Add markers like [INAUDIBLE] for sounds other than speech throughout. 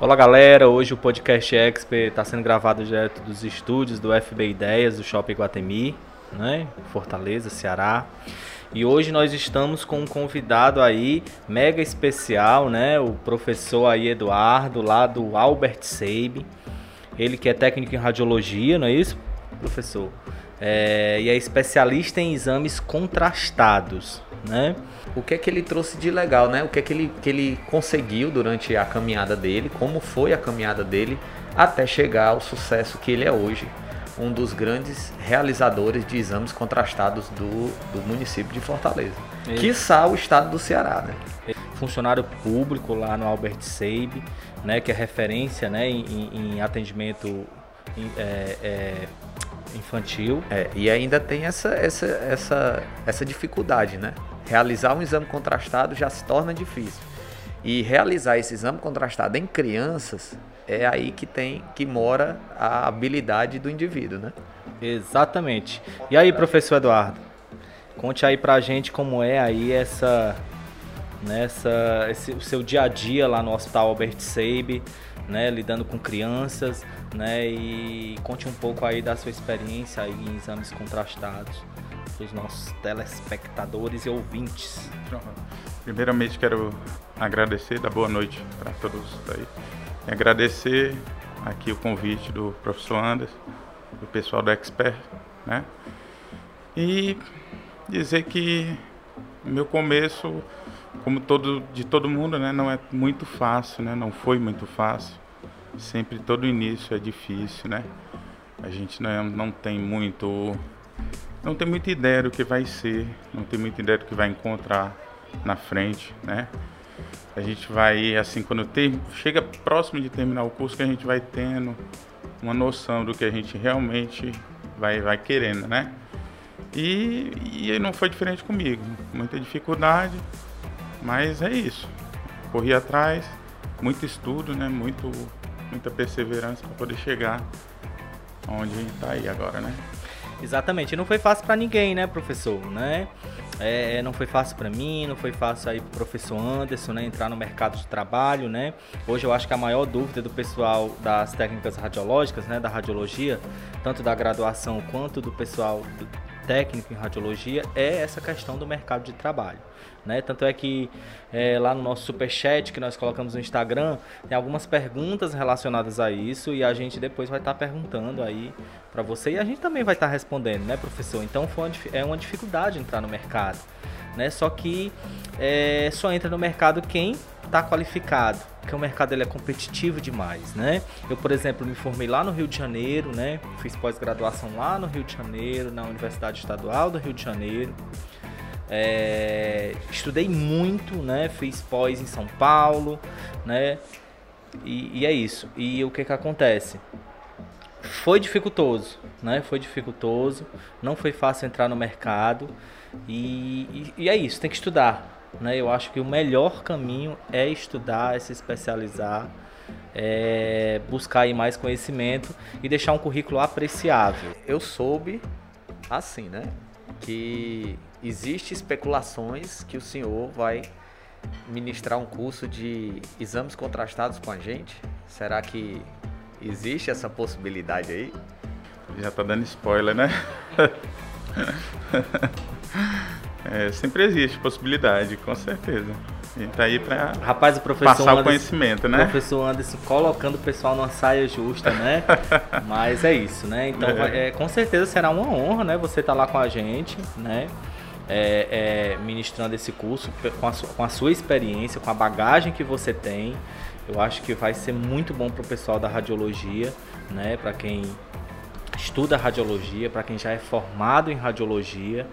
Olá galera, hoje o podcast Expert está sendo gravado direto dos estúdios do FB Ideias do Shopping Guatemi, né? Fortaleza, Ceará. E hoje nós estamos com um convidado aí mega especial, né? O professor aí Eduardo, lá do Albert Seib. Ele que é técnico em radiologia, não é isso, professor? É, e é especialista em exames contrastados, né? o que é que ele trouxe de legal, né? O que é que ele, que ele conseguiu durante a caminhada dele, como foi a caminhada dele até chegar ao sucesso que ele é hoje, um dos grandes realizadores de exames contrastados do, do município de Fortaleza. Que Quiçá o estado do Ceará, né? Funcionário público lá no Albert Seib, né, que é referência né, em, em atendimento é, é, infantil. É, e ainda tem essa, essa, essa, essa dificuldade, né? realizar um exame contrastado já se torna difícil. E realizar esse exame contrastado em crianças é aí que tem que mora a habilidade do indivíduo, né? Exatamente. E aí, professor Eduardo, conte aí pra gente como é aí essa nessa esse, o seu dia a dia lá no Hospital Albert Seib, né, lidando com crianças, né, e conte um pouco aí da sua experiência aí em exames contrastados os nossos telespectadores e ouvintes. Primeiramente quero agradecer, dar boa noite para todos aí. E agradecer aqui o convite do professor Anderson, do pessoal do Expert, né? E dizer que meu começo, como todo de todo mundo, né, não é muito fácil, né? Não foi muito fácil. Sempre todo início é difícil, né? A gente não, não tem muito não tem muita ideia do que vai ser, não tem muita ideia do que vai encontrar na frente, né? A gente vai, assim, quando tem, chega próximo de terminar o curso, que a gente vai tendo uma noção do que a gente realmente vai, vai querendo, né? E, e não foi diferente comigo. Muita dificuldade, mas é isso. Corri atrás, muito estudo, né? Muito, muita perseverança para poder chegar onde a gente está aí agora, né? Exatamente. Não foi fácil para ninguém, né, professor, né? É, não foi fácil para mim, não foi fácil aí pro professor Anderson, né, entrar no mercado de trabalho, né? Hoje eu acho que a maior dúvida do pessoal das técnicas radiológicas, né, da radiologia, tanto da graduação quanto do pessoal técnico em radiologia, é essa questão do mercado de trabalho. Né? Tanto é que é, lá no nosso super chat que nós colocamos no Instagram tem algumas perguntas relacionadas a isso e a gente depois vai estar tá perguntando aí para você e a gente também vai estar tá respondendo, né, professor? Então foi uma, é uma dificuldade entrar no mercado, né? Só que é, só entra no mercado quem está qualificado, porque o mercado ele é competitivo demais, né? Eu, por exemplo, me formei lá no Rio de Janeiro, né? Fiz pós-graduação lá no Rio de Janeiro, na Universidade Estadual do Rio de Janeiro. É, estudei muito, né? Fiz pós em São Paulo, né? E, e, é isso. E o que que acontece? Foi dificultoso, né? Foi dificultoso. Não foi fácil entrar no mercado. E, e, e é isso. Tem que estudar, né? Eu acho que o melhor caminho é estudar, é se especializar, é buscar aí mais conhecimento e deixar um currículo apreciável. Eu soube assim, né? Que existe especulações que o senhor vai ministrar um curso de exames contrastados com a gente? Será que existe essa possibilidade aí? Já tá dando spoiler, né? [LAUGHS] é, sempre existe possibilidade, com certeza. A gente tá aí pra Rapaz, o professor passar Anderson, o conhecimento, né? O professor Anderson colocando o pessoal numa saia justa, né? [LAUGHS] Mas é isso, né? Então, é. É, com certeza será uma honra, né? Você tá lá com a gente, né? é, é, ministrando esse curso com a, sua, com a sua experiência, com a bagagem que você tem. Eu acho que vai ser muito bom para o pessoal da radiologia, né? Para quem estuda radiologia, para quem já é formado em radiologia,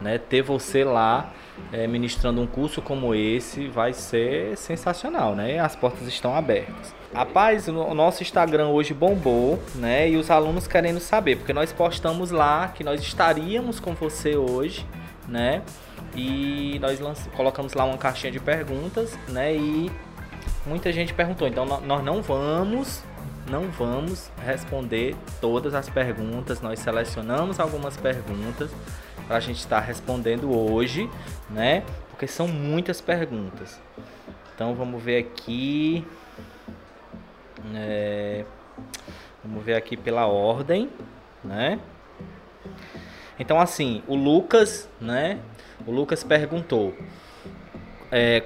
né? Ter você lá é, ministrando um curso como esse vai ser sensacional, né? As portas estão abertas. Rapaz, o nosso Instagram hoje bombou, né? E os alunos querendo saber, porque nós postamos lá que nós estaríamos com você hoje né? E nós colocamos lá uma caixinha de perguntas, né? E muita gente perguntou. Então nós não vamos, não vamos responder todas as perguntas. Nós selecionamos algumas perguntas para a gente estar respondendo hoje, né? Porque são muitas perguntas. Então vamos ver aqui. É, vamos ver aqui pela ordem, né? Então, assim, o Lucas, né? O Lucas perguntou: é,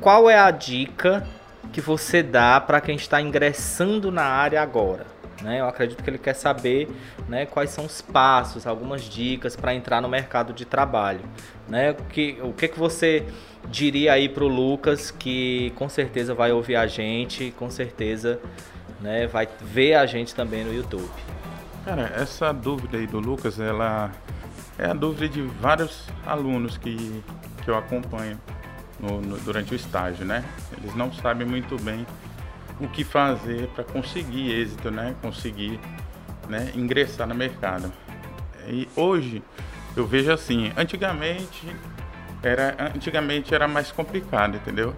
qual é a dica que você dá para quem está ingressando na área agora? Né? Eu acredito que ele quer saber né, quais são os passos, algumas dicas para entrar no mercado de trabalho. Né? O, que, o que, que você diria aí para o Lucas, que com certeza vai ouvir a gente, com certeza né, vai ver a gente também no YouTube? Cara, essa dúvida aí do Lucas, ela é a dúvida de vários alunos que, que eu acompanho no, no, durante o estágio, né? Eles não sabem muito bem o que fazer para conseguir êxito, né? Conseguir né, ingressar no mercado. E hoje eu vejo assim, antigamente era, antigamente era mais complicado, entendeu?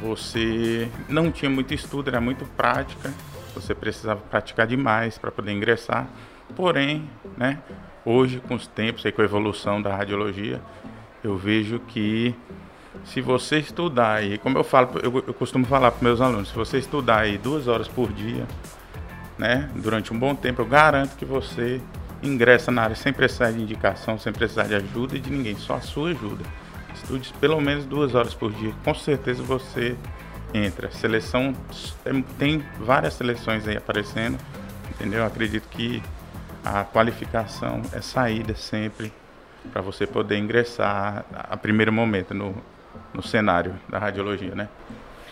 Você não tinha muito estudo, era muito prática, você precisava praticar demais para poder ingressar. Porém, né, hoje com os tempos e com a evolução da radiologia, eu vejo que se você estudar aí, como eu falo, eu, eu costumo falar para meus alunos, se você estudar aí duas horas por dia, né, durante um bom tempo, eu garanto que você ingressa na área sem precisar de indicação, sem precisar de ajuda de ninguém, só a sua ajuda. Estude pelo menos duas horas por dia, com certeza você entra. Seleção tem várias seleções aí aparecendo, entendeu? Eu acredito que a qualificação é saída sempre para você poder ingressar a primeiro momento no, no cenário da radiologia, né?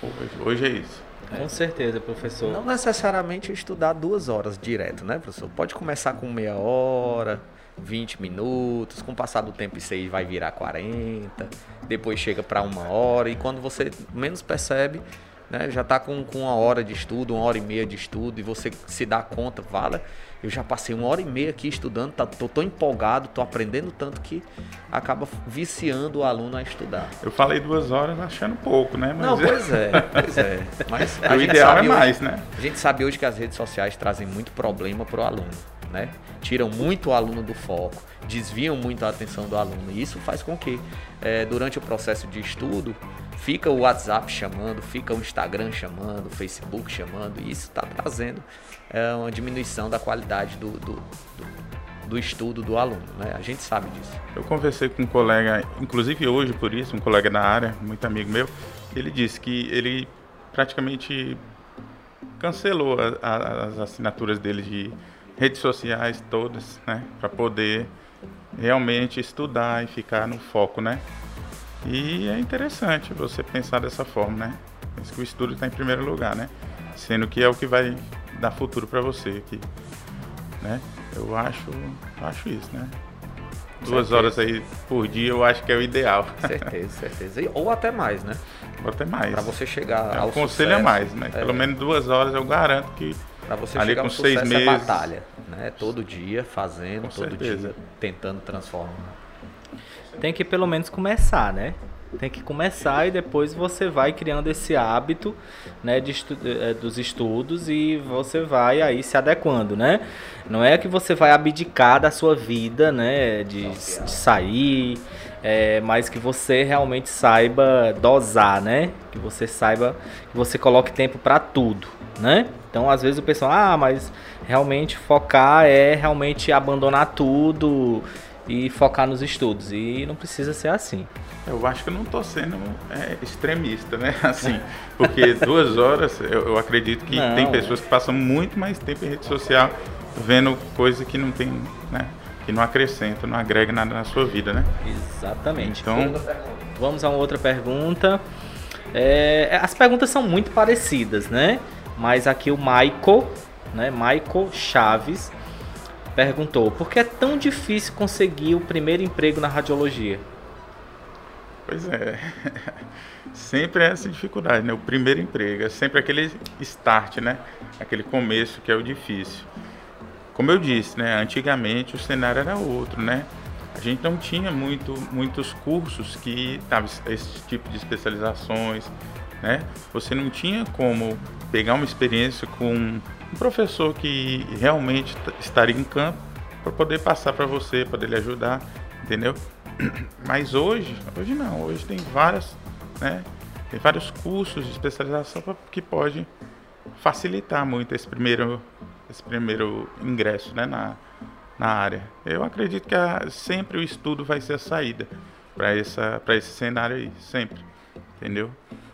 Hoje, hoje é isso. Com certeza, professor. Não necessariamente estudar duas horas direto, né, professor? Pode começar com meia hora, 20 minutos, com o passar do tempo isso aí vai virar 40, depois chega para uma hora, e quando você menos percebe, né, já está com, com uma hora de estudo, uma hora e meia de estudo, e você se dá conta, fala, eu já passei uma hora e meia aqui estudando, tá, tô tão empolgado, tô aprendendo tanto que acaba viciando o aluno a estudar. Eu falei duas horas achando pouco, né? Mas Não, pois é, pois é. [LAUGHS] Mas o ideal é mais, hoje, né? A gente sabe hoje que as redes sociais trazem muito problema para o aluno, né? Tiram muito o aluno do foco, desviam muito a atenção do aluno. E isso faz com que, é, durante o processo de estudo, fica o WhatsApp chamando, fica o Instagram chamando, o Facebook chamando, e isso está trazendo é uma diminuição da qualidade do, do, do, do estudo do aluno. Né? A gente sabe disso. Eu conversei com um colega, inclusive hoje por isso, um colega da área, muito amigo meu, ele disse que ele praticamente cancelou a, a, as assinaturas dele de redes sociais todas, né, para poder realmente estudar e ficar no foco, né? E é interessante você pensar dessa forma, né? Pensa que o estudo está em primeiro lugar, né? Sendo que é o que vai dar futuro para você aqui, né? Eu acho, acho isso, né? Duas certeza. horas aí por dia eu acho que é o ideal. Certeza, certeza. Ou até mais, né? Ou até mais. Para você chegar é, ao conselho é mais, né? É. Pelo menos duas horas eu garanto que para você ali chegar com ao seis é meses, é batalha, né? Todo dia fazendo, com todo certeza. dia tentando transformar. Tem que pelo menos começar, né? Tem que começar e depois você vai criando esse hábito né, de estu eh, dos estudos e você vai aí se adequando, né? Não é que você vai abdicar da sua vida, né? De, de sair, é, mas que você realmente saiba dosar, né? Que você saiba, que você coloque tempo para tudo, né? Então, às vezes o pessoal, ah, mas realmente focar é realmente abandonar tudo e focar nos estudos. E não precisa ser assim. Eu acho que eu não estou sendo é, extremista, né? [LAUGHS] Assim, porque duas horas, eu, eu acredito que não. tem pessoas que passam muito mais tempo em rede social vendo coisa que não tem, né? Que não acrescenta, não agrega nada na sua vida, né? Exatamente. Então, vamos a uma outra pergunta. É, as perguntas são muito parecidas, né? Mas aqui o Michael, né? Michael Chaves perguntou: por que é tão difícil conseguir o primeiro emprego na radiologia? Pois é, [LAUGHS] sempre é essa dificuldade, né? O primeiro emprego é sempre aquele start, né? Aquele começo que é o difícil. Como eu disse, né? Antigamente o cenário era outro, né? A gente não tinha muito, muitos cursos que davam esse tipo de especializações, né? Você não tinha como pegar uma experiência com um professor que realmente estaria em campo para poder passar para você, poder lhe ajudar, entendeu? [CLEARS THROAT] Mas hoje, hoje não, hoje tem várias, né? Tem vários cursos de especialização que pode facilitar muito esse primeiro, esse primeiro ingresso né, na, na área. Eu acredito que a, sempre o estudo vai ser a saída para esse cenário aí, sempre, entendeu?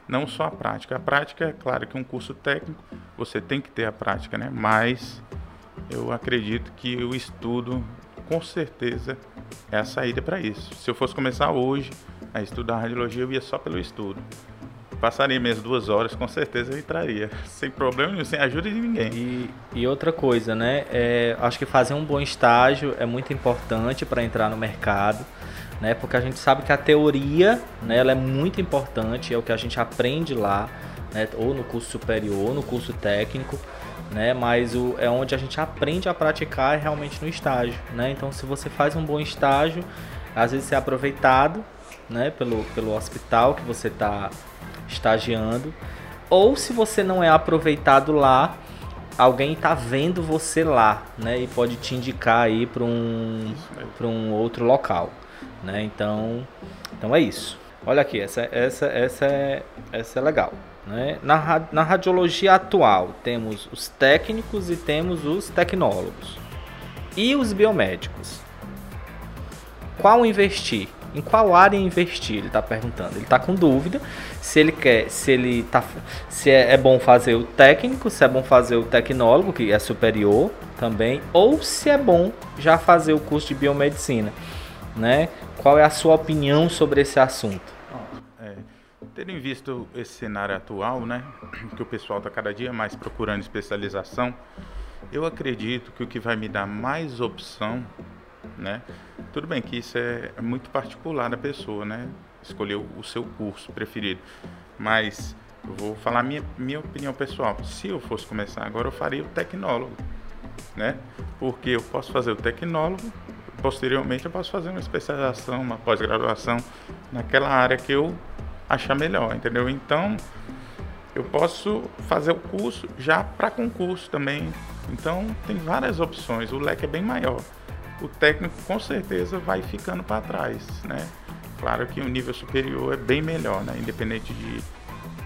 Não só a prática. A prática, é claro que um curso técnico, você tem que ter a prática, né? Mas eu acredito que o estudo, com certeza, é a saída para isso. Se eu fosse começar hoje a estudar radiologia, eu ia só pelo estudo passaria minhas duas horas, com certeza eu entraria. [LAUGHS] Sem problema nenhum, sem ajuda de ninguém. E, e outra coisa, né? É, acho que fazer um bom estágio é muito importante para entrar no mercado. Né, porque a gente sabe que a teoria né, ela é muito importante, é o que a gente aprende lá, né, ou no curso superior, ou no curso técnico, né, mas o, é onde a gente aprende a praticar é realmente no estágio. Né? Então, se você faz um bom estágio, às vezes é aproveitado né, pelo, pelo hospital que você está estagiando, ou se você não é aproveitado lá, alguém está vendo você lá, né? E pode te indicar aí para um, um outro local, né? Então, então é isso. Olha aqui, essa, essa, essa, é, essa é legal. Né? Na, na radiologia atual, temos os técnicos e temos os tecnólogos. E os biomédicos. Qual investir? Em qual área investir? Ele está perguntando. Ele está com dúvida se ele quer, se ele tá, se é, é, bom fazer o técnico, se é bom fazer o tecnólogo que é superior também, ou se é bom já fazer o curso de biomedicina, né? Qual é a sua opinião sobre esse assunto? É, tendo em visto esse cenário atual, né, que o pessoal está cada dia mais procurando especialização, eu acredito que o que vai me dar mais opção né? Tudo bem que isso é, é muito particular da pessoa, né? Escolher o seu curso preferido. Mas eu vou falar minha, minha opinião pessoal. Se eu fosse começar agora, eu faria o tecnólogo, né? Porque eu posso fazer o tecnólogo, posteriormente eu posso fazer uma especialização, uma pós-graduação naquela área que eu achar melhor, entendeu? Então, eu posso fazer o curso já para concurso também. Então, tem várias opções, o leque é bem maior o técnico com certeza vai ficando para trás, né? Claro que o nível superior é bem melhor, né? Independente de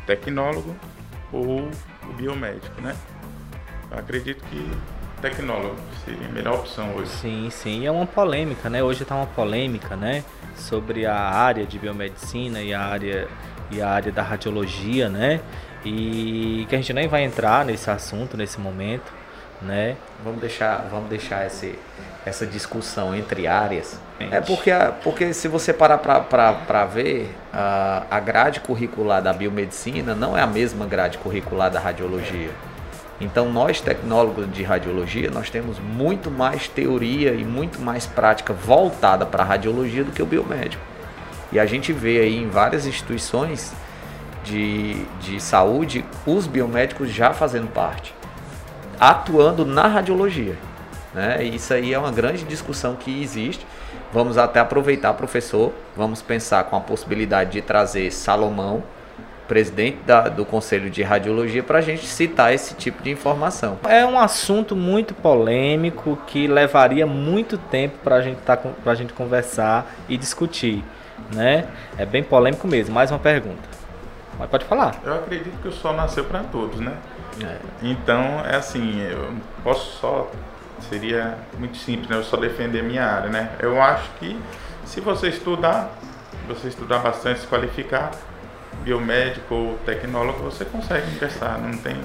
tecnólogo ou o biomédico, né? Eu acredito que tecnólogo seria a melhor opção hoje. Sim, sim. E é uma polêmica, né? Hoje está uma polêmica, né? Sobre a área de biomedicina e a área, e a área da radiologia, né? E que a gente nem vai entrar nesse assunto nesse momento, né? Vamos deixar, vamos deixar esse, essa discussão entre áreas. É porque, porque se você parar para ver, a, a grade curricular da biomedicina não é a mesma grade curricular da radiologia. Então nós tecnólogos de radiologia, nós temos muito mais teoria e muito mais prática voltada para a radiologia do que o biomédico. E a gente vê aí em várias instituições de, de saúde os biomédicos já fazendo parte, atuando na radiologia. Né? Isso aí é uma grande discussão que existe. Vamos até aproveitar, professor, vamos pensar com a possibilidade de trazer Salomão, presidente da, do Conselho de Radiologia, para a gente citar esse tipo de informação. É um assunto muito polêmico que levaria muito tempo para gente tá, a gente conversar e discutir. Né? É bem polêmico mesmo. Mais uma pergunta. Mas pode falar. Eu acredito que o sol nasceu para todos, né? É. Então, é assim, eu posso só seria muito simples, né? Eu só defender a minha área, né? Eu acho que se você estudar, você estudar bastante, se qualificar, biomédico ou tecnólogo, você consegue ingressar, não tem...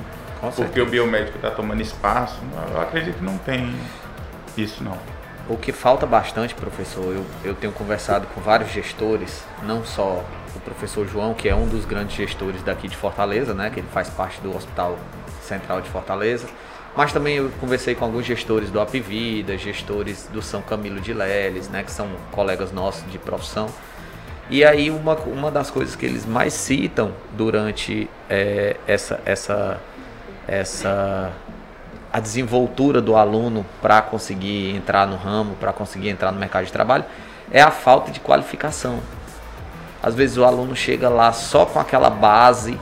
Porque o biomédico está tomando espaço, eu acredito que não tem isso não. O que falta bastante, professor, eu, eu tenho conversado com vários gestores, não só o professor João, que é um dos grandes gestores daqui de Fortaleza, né, que ele faz parte do Hospital Central de Fortaleza, mas também eu conversei com alguns gestores do Apivida, gestores do São Camilo de Leles, né, que são colegas nossos de profissão. E aí uma, uma das coisas que eles mais citam durante é, essa, essa, essa a desenvoltura do aluno para conseguir entrar no ramo, para conseguir entrar no mercado de trabalho, é a falta de qualificação. Às vezes o aluno chega lá só com aquela base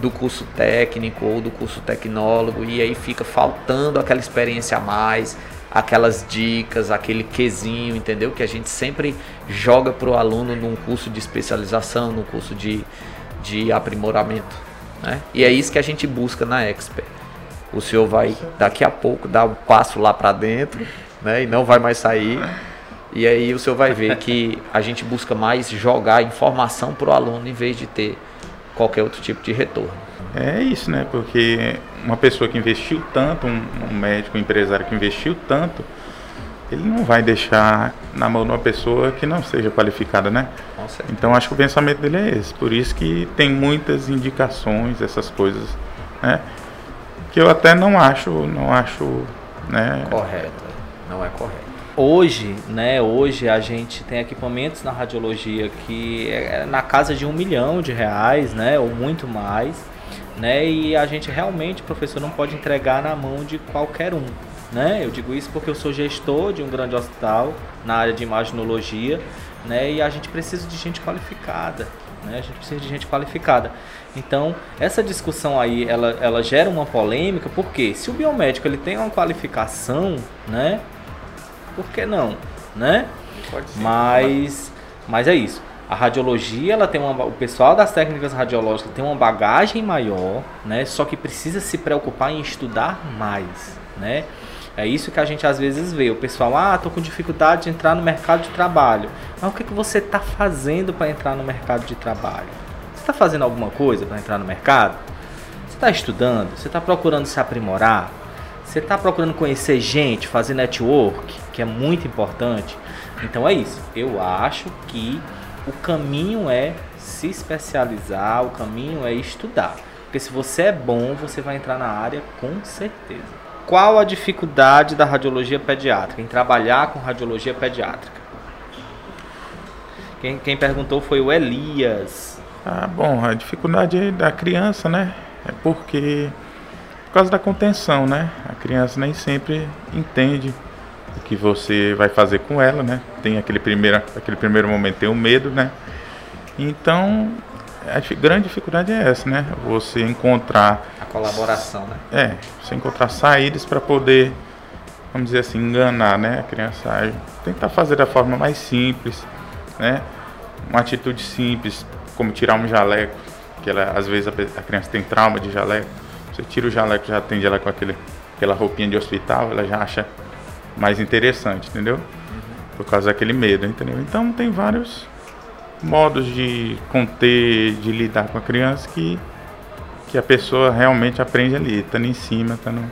do curso técnico ou do curso tecnólogo e aí fica faltando aquela experiência a mais, aquelas dicas, aquele quesinho, entendeu? Que a gente sempre joga para o aluno num curso de especialização, num curso de, de aprimoramento. Né? E é isso que a gente busca na Expert. O senhor vai daqui a pouco dar um passo lá para dentro, né? E não vai mais sair. E aí o senhor vai ver que a gente busca mais jogar informação para o aluno em vez de ter qualquer outro tipo de retorno. É isso, né? Porque uma pessoa que investiu tanto, um, um médico, um empresário que investiu tanto, ele não vai deixar na mão de uma pessoa que não seja qualificada, né? Então acho que o pensamento dele é esse. Por isso que tem muitas indicações, essas coisas, né? Que eu até não acho, não acho, né? Correto, não é correto. Hoje, né? Hoje a gente tem equipamentos na radiologia que é na casa de um milhão de reais, né? Ou muito mais, né? E a gente realmente, professor, não pode entregar na mão de qualquer um, né? Eu digo isso porque eu sou gestor de um grande hospital na área de imaginologia, né? E a gente precisa de gente qualificada, né? A gente precisa de gente qualificada. Então, essa discussão aí, ela, ela gera uma polêmica, porque se o biomédico ele tem uma qualificação, né? Por que não, né? Mas, mas é isso. A radiologia, ela tem uma, o pessoal das técnicas radiológicas tem uma bagagem maior, né? Só que precisa se preocupar em estudar mais, né? É isso que a gente às vezes vê. O pessoal, ah, tô com dificuldade de entrar no mercado de trabalho. Mas o que, que você está fazendo para entrar no mercado de trabalho? Você está fazendo alguma coisa para entrar no mercado? Você está estudando? Você está procurando se aprimorar? Você está procurando conhecer gente, fazer network, que é muito importante? Então é isso. Eu acho que o caminho é se especializar, o caminho é estudar. Porque se você é bom, você vai entrar na área com certeza. Qual a dificuldade da radiologia pediátrica, em trabalhar com radiologia pediátrica? Quem, quem perguntou foi o Elias. Ah, bom, a dificuldade da criança, né? É porque por causa da contenção, né? A criança nem sempre entende o que você vai fazer com ela, né? Tem aquele primeiro, aquele primeiro momento, tem o medo, né? Então, a grande dificuldade é essa, né? Você encontrar a colaboração, né? É, você encontrar saídas para poder, vamos dizer assim, enganar, né? A criança tentar fazer da forma mais simples, né? Uma atitude simples, como tirar um jaleco, que ela às vezes a, criança tem trauma de jaleco. Você tira o jaleco, já atende ela com aquele, aquela roupinha de hospital, ela já acha mais interessante, entendeu? Uhum. Por causa daquele medo, entendeu? Então tem vários modos de conter, de lidar com a criança que, que a pessoa realmente aprende ali, estando em cima, estando,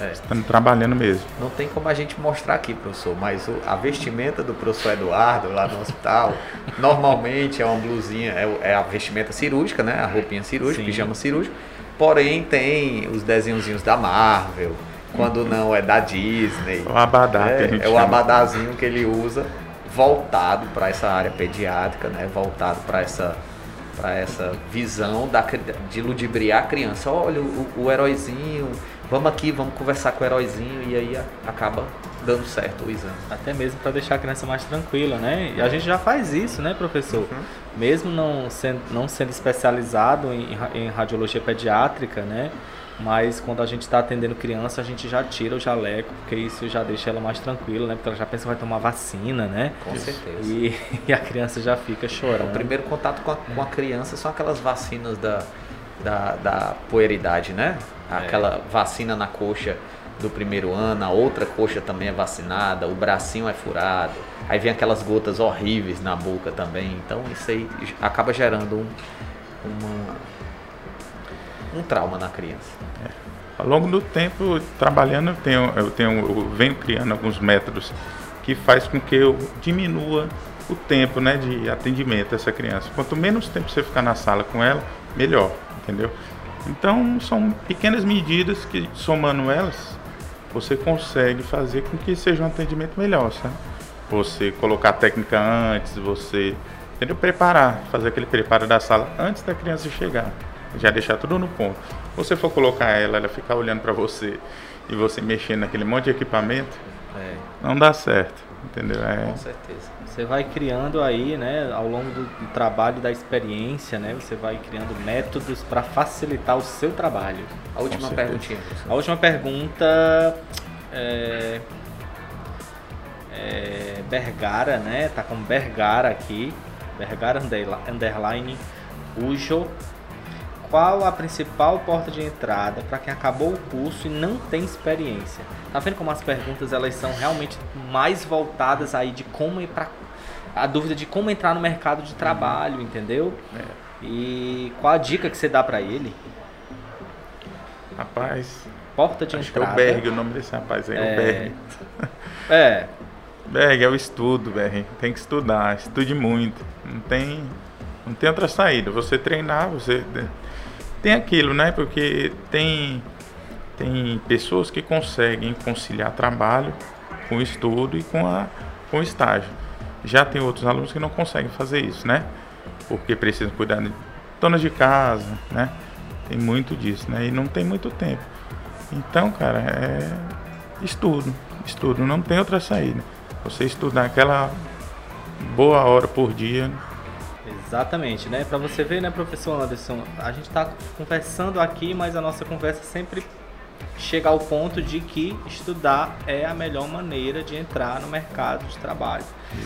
é. estando trabalhando mesmo. Não tem como a gente mostrar aqui, professor, mas o, a vestimenta do professor Eduardo lá no hospital, [LAUGHS] normalmente é uma blusinha, é, é, a vestimenta cirúrgica, né? A roupinha cirúrgica, Sim. pijama cirúrgico. Porém, tem os desenhozinhos da Marvel, quando não é da Disney. O abadá é, que a gente É o abadazinho que ele usa voltado para essa área pediátrica, né? voltado para essa, essa visão da, de ludibriar a criança. Olha, o, o heróizinho, vamos aqui, vamos conversar com o heróizinho e aí acaba dando certo o exame. Até mesmo para deixar a criança mais tranquila, né? E a gente já faz isso, né, professor? Uhum. Mesmo não sendo, não sendo especializado em, em radiologia pediátrica, né? Mas quando a gente está atendendo criança, a gente já tira o jaleco, porque isso já deixa ela mais tranquila, né? Porque ela já pensa que vai tomar vacina, né? Com certeza. E, [LAUGHS] e, a criança já fica chorando. O primeiro contato com a, com a criança são aquelas vacinas da, da, da pueridade, né? É. Aquela é. vacina na coxa do primeiro ano, a outra coxa também é vacinada, o bracinho é furado, aí vem aquelas gotas horríveis na boca também. Então isso aí acaba gerando um, uma, um trauma na criança. É. Ao longo do tempo, trabalhando, eu, tenho, eu, tenho, eu venho criando alguns métodos que faz com que eu diminua o tempo né, de atendimento dessa criança. Quanto menos tempo você ficar na sala com ela, melhor, entendeu? Então, são pequenas medidas que, somando elas, você consegue fazer com que seja um atendimento melhor, sabe? Você colocar a técnica antes, você entendeu? preparar, fazer aquele preparo da sala antes da criança chegar já deixar tudo no ponto. Você for colocar ela, ela ficar olhando para você e você mexendo naquele monte de equipamento, é. não dá certo, entendeu? É. Com certeza. Você vai criando aí, né, ao longo do, trabalho, da experiência, né, você vai criando métodos para facilitar o seu trabalho. A última perguntinha. A última pergunta é, é Bergara, né? Tá com Bergara aqui. Bergara underline Ujo qual a principal porta de entrada para quem acabou o curso e não tem experiência? Tá vendo como as perguntas elas são realmente mais voltadas aí de como ir para a dúvida de como entrar no mercado de trabalho, entendeu? É. E qual a dica que você dá para ele? Rapaz, Porta de acho que é entrada. o Berg, o nome desse rapaz aí, é, É. o Berg. É, Berg, é o estudo, Berg. Tem que estudar, estude muito. Não tem, não tem outra saída. Você treinar, você. Tem aquilo, né? Porque tem, tem pessoas que conseguem conciliar trabalho com estudo e com, a, com estágio. Já tem outros alunos que não conseguem fazer isso, né? Porque precisam cuidar de donas de casa, né? Tem muito disso, né? E não tem muito tempo. Então, cara, é estudo. Estudo, não tem outra saída. Você estudar aquela boa hora por dia. Exatamente, né? Para você ver, né, professor Anderson, a gente está conversando aqui, mas a nossa conversa sempre chega ao ponto de que estudar é a melhor maneira de entrar no mercado de trabalho.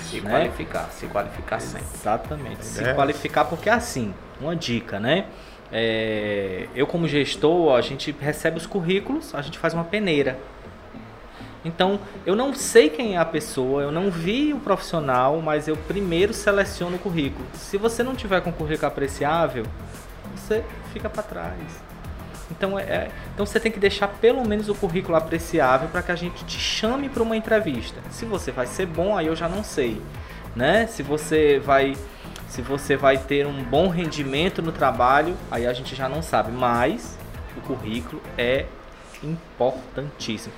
Se né? qualificar, se qualificar sempre. Exatamente. Se É. qualificar, porque assim, uma dica, né? É, eu como gestor, a gente recebe os currículos, a gente faz uma peneira. Então, eu não sei quem é a pessoa, eu não vi o profissional, mas eu primeiro seleciono o currículo. Se você não tiver com currículo apreciável, você fica para trás. Então, é, é- então você tem que deixar pelo menos o currículo apreciável para que a gente te chame para uma entrevista. Se você vai ser bom, aí eu já não sei, né? Se você vai se você vai ter um bom rendimento no trabalho, aí a gente já não sabe, mas o currículo é importantíssimo.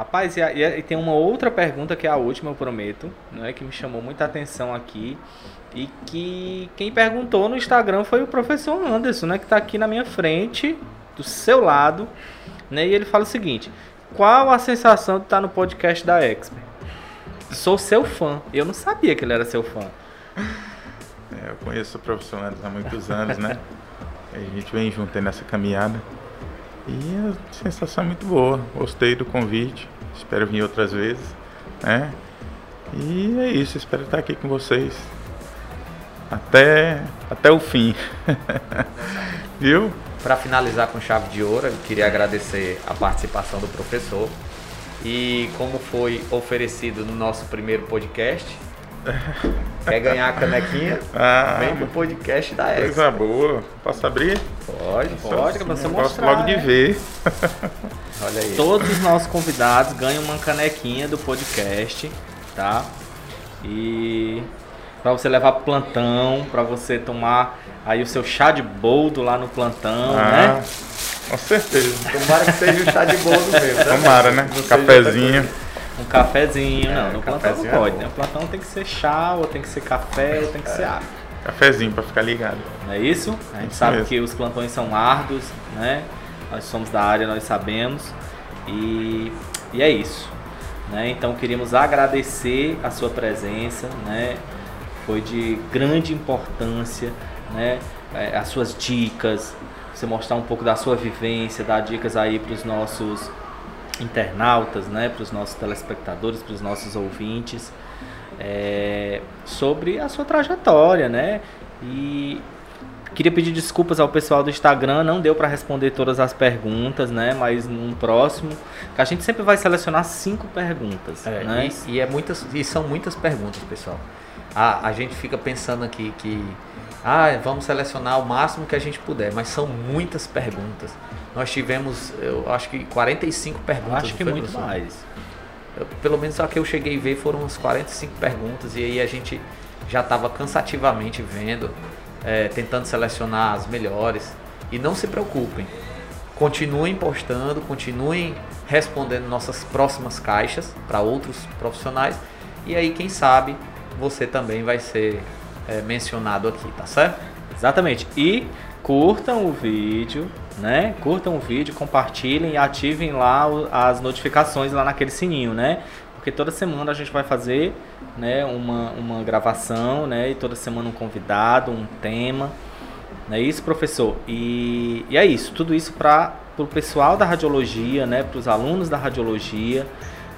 Rapaz, e, e tem uma outra pergunta que é a última, eu prometo, né, que me chamou muita atenção aqui e que quem perguntou no Instagram foi o professor Anderson, né, que está aqui na minha frente, do seu lado, né, e ele fala o seguinte: qual a sensação de estar no podcast da Expert? Sou seu fã. Eu não sabia que ele era seu fã. É, eu conheço o professor Anderson há muitos anos, né? [LAUGHS] A gente vem junto aí nessa caminhada. E a sensação é muito boa. Gostei do convite. Espero vir outras vezes, né? E é isso. Espero estar aqui com vocês até, até o fim. [LAUGHS] Viu? Para finalizar com chave de ouro, eu queria agradecer a participação do professor. E como foi oferecido no nosso primeiro podcast, [LAUGHS] quer ganhar a canequinha? Ah, Vem pro podcast da Ex. coisa boa. Posso abrir? Pode, Pode, que Sim, você eu gosto mostrar, logo de né? ver. [LAUGHS] Olha aí. Todos os nossos convidados ganham uma canequinha do podcast, tá? E para você levar pro plantão, para você tomar aí o seu chá de boldo lá no plantão, Ah, né? com certeza. Tomara que seja o chá de bolo mesmo. Tomara, né? Não seja Cafezinho. Um cafezinho, não, no plantão não é pode, bom. né? O plantão tem que ser chá, ou tem que ser café, ou tem que ser água. Cafezinho pra ficar ligado. Não é isso? A gente Isso sabe mesmo. que os plantões são árduos, né? Nós somos da área, nós sabemos. E, e é isso. Né? Então queríamos agradecer a sua presença, né? Foi de grande importância, né? É, as suas dicas, você mostrar um pouco da sua vivência, dar dicas aí para os nossos internautas, né? Para os nossos telespectadores, para os nossos ouvintes é, sobre a sua trajetória, né? E queria pedir desculpas ao pessoal do Instagram, não deu para responder todas as perguntas, né? Mas num próximo, que a gente sempre vai selecionar cinco perguntas, É, né? e, e é muitas, e são muitas perguntas, pessoal. A, a gente fica pensando aqui que ah, vamos selecionar o máximo que a gente puder, mas são muitas perguntas. Nós tivemos, eu acho que 45 Eu perguntas. acho que muito professor? mais. Eu- pelo menos a que eu cheguei a ver foram umas 45 perguntas e aí a gente já estava cansativamente vendo, é, tentando selecionar as melhores. E não se preocupem, continuem postando, continuem respondendo nossas próximas caixas para outros profissionais e aí quem sabe você também vai ser é, mencionado aqui, tá certo? Exatamente. E curtam o vídeo, né? Curtam o vídeo, compartilhem e ativem lá as notificações lá naquele sininho, né? Porque toda semana a gente vai fazer, né, uma, uma gravação, né? E toda semana um convidado, um tema. Não é isso, professor? E, e é isso. Tudo isso para o pessoal da radiologia, né? Para os alunos da radiologia,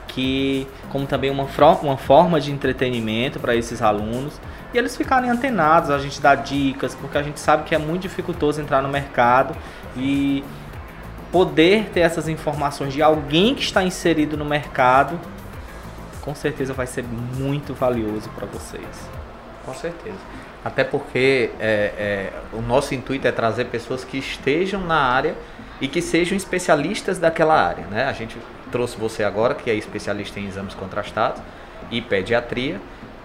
que como também uma, uma forma de entretenimento para esses alunos. e eles ficarem antenados, a gente dá dicas, porque a gente sabe que é muito dificultoso entrar no mercado e poder ter essas informações de alguém que está inserido no mercado, com certeza vai ser muito valioso para vocês. Com certeza. Até porque é, é, o nosso intuito é trazer pessoas que estejam na área e que sejam especialistas daquela área. Né? A gente trouxe você agora, que é especialista em exames contrastados e pediatria.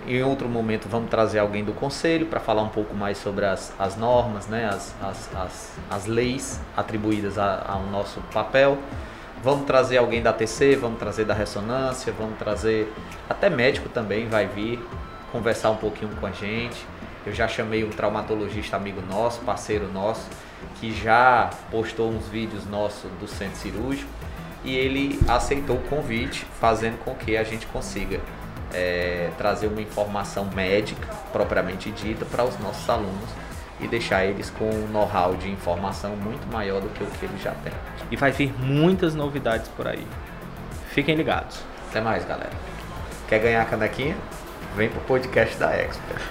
Em outro momento vamos trazer alguém do conselho para falar um pouco mais sobre as, as normas, né? as, as, as, as leis atribuídas ao nosso papel. Vamos trazer alguém da TC, vamos trazer da ressonância, vamos trazer até médico também vai vir conversar um pouquinho com a gente. Eu já chamei um traumatologista amigo nosso, parceiro nosso, que já postou uns vídeos nossos do centro cirúrgico e ele aceitou o convite, fazendo com que a gente consiga é, trazer uma informação médica propriamente dita para os nossos alunos e deixar eles com um know-how de informação muito maior do que o que eles já têm. E vai vir muitas novidades por aí. Fiquem ligados. Até mais, galera. Quer ganhar a canequinha? Vem pro podcast da Expert.